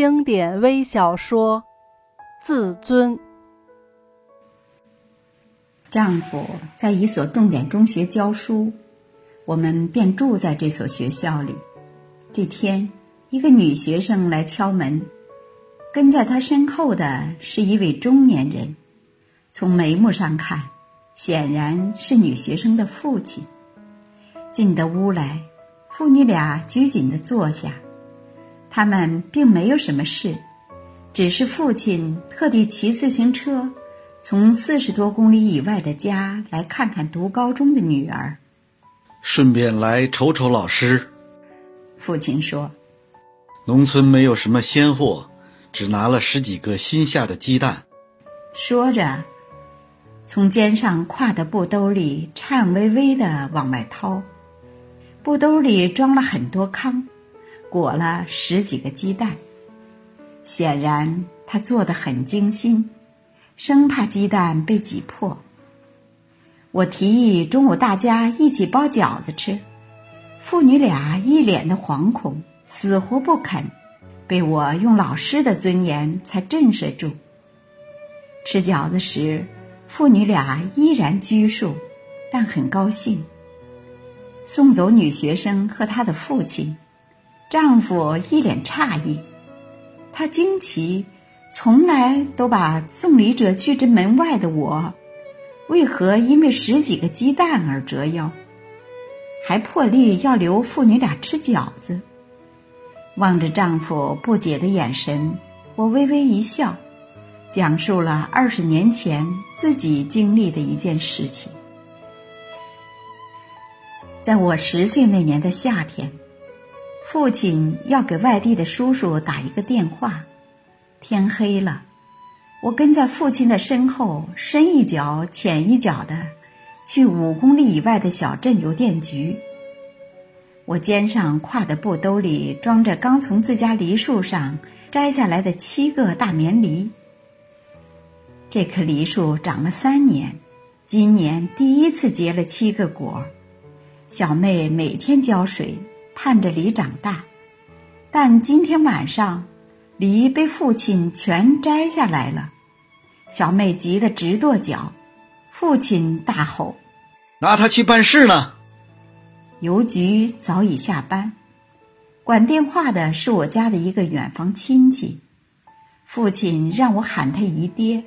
经典微小说《自尊》。丈夫在一所重点中学教书，我们便住在这所学校里。这天，一个女学生来敲门，跟在她身后的是一位中年人，从眉目上看，显然是女学生的父亲。进得屋来，父女俩拘谨地坐下。他们并没有什么事，只是父亲特地骑自行车，从四十多公里以外的家来看看读高中的女儿，顺便来瞅瞅老师。父亲说：“农村没有什么鲜货，只拿了十几个新下的鸡蛋。”说着，从肩上挎的布兜里颤巍巍的往外掏，布兜里装了很多糠。裹了十几个鸡蛋，显然他做的很精心，生怕鸡蛋被挤破。我提议中午大家一起包饺子吃，父女俩一脸的惶恐，死活不肯，被我用老师的尊严才震慑住。吃饺子时，父女俩依然拘束，但很高兴。送走女学生和她的父亲。丈夫一脸诧异，他惊奇，从来都把送礼者拒之门外的我，为何因为十几个鸡蛋而折腰，还破例要留父女俩吃饺子？望着丈夫不解的眼神，我微微一笑，讲述了二十年前自己经历的一件事情。在我十岁那年的夏天。父亲要给外地的叔叔打一个电话，天黑了，我跟在父亲的身后，深一脚浅一脚的去五公里以外的小镇邮电局。我肩上挎的布兜里装着刚从自家梨树上摘下来的七个大棉梨。这棵梨树长了三年，今年第一次结了七个果，小妹每天浇水。盼着梨长大，但今天晚上，梨被父亲全摘下来了。小妹急得直跺脚，父亲大吼：“拿他去办事呢！”邮局早已下班，管电话的是我家的一个远房亲戚。父亲让我喊他姨爹。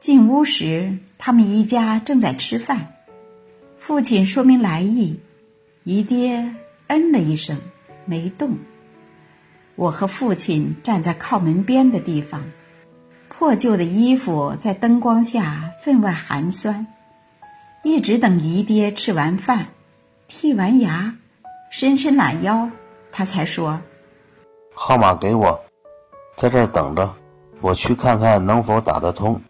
进屋时，他们一家正在吃饭。父亲说明来意，姨爹。嗯了一声，没动。我和父亲站在靠门边的地方，破旧的衣服在灯光下分外寒酸。一直等姨爹吃完饭，剔完牙，伸伸懒腰，他才说：“号码给我，在这儿等着，我去看看能否打得通。”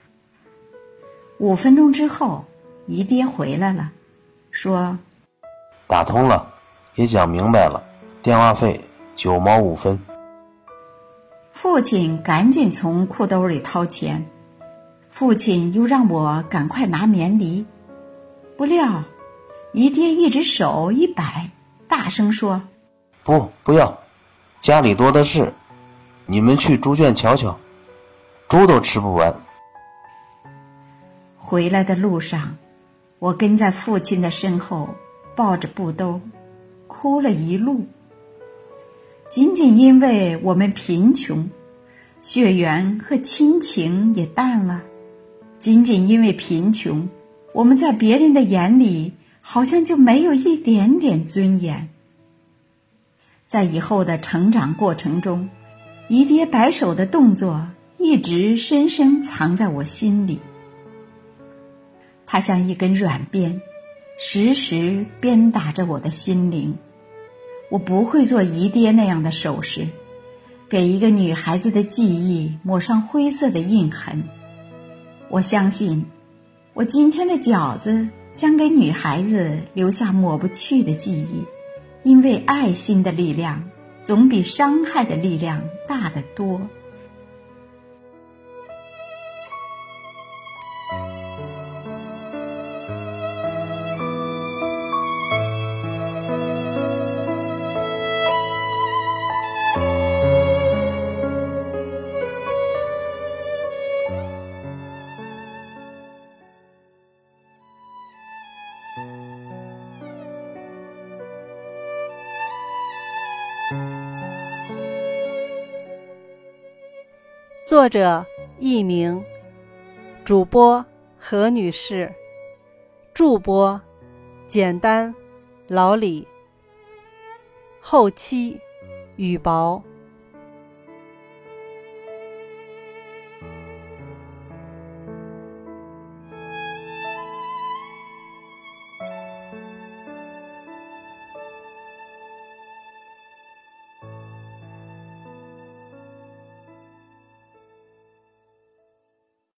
五分钟之后，姨爹回来了，说：“打通了。”也讲明白了，电话费九毛五分。父亲赶紧从裤兜里掏钱，父亲又让我赶快拿棉梨，不料姨爹一只手一摆，大声说：“不，不要，家里多的是，你们去猪圈瞧瞧，猪都吃不完。”回来的路上，我跟在父亲的身后，抱着布兜。哭了一路，仅仅因为我们贫穷，血缘和亲情也淡了；仅仅因为贫穷，我们在别人的眼里好像就没有一点点尊严。在以后的成长过程中，姨爹摆手的动作一直深深藏在我心里，它像一根软鞭。时时鞭打着我的心灵。我不会做姨爹那样的手势，给一个女孩子的记忆抹上灰色的印痕。我相信，我今天的饺子将给女孩子留下抹不去的记忆，因为爱心的力量总比伤害的力量大得多。作者佚名，主播何女士，助播简单，老李，后期雨薄。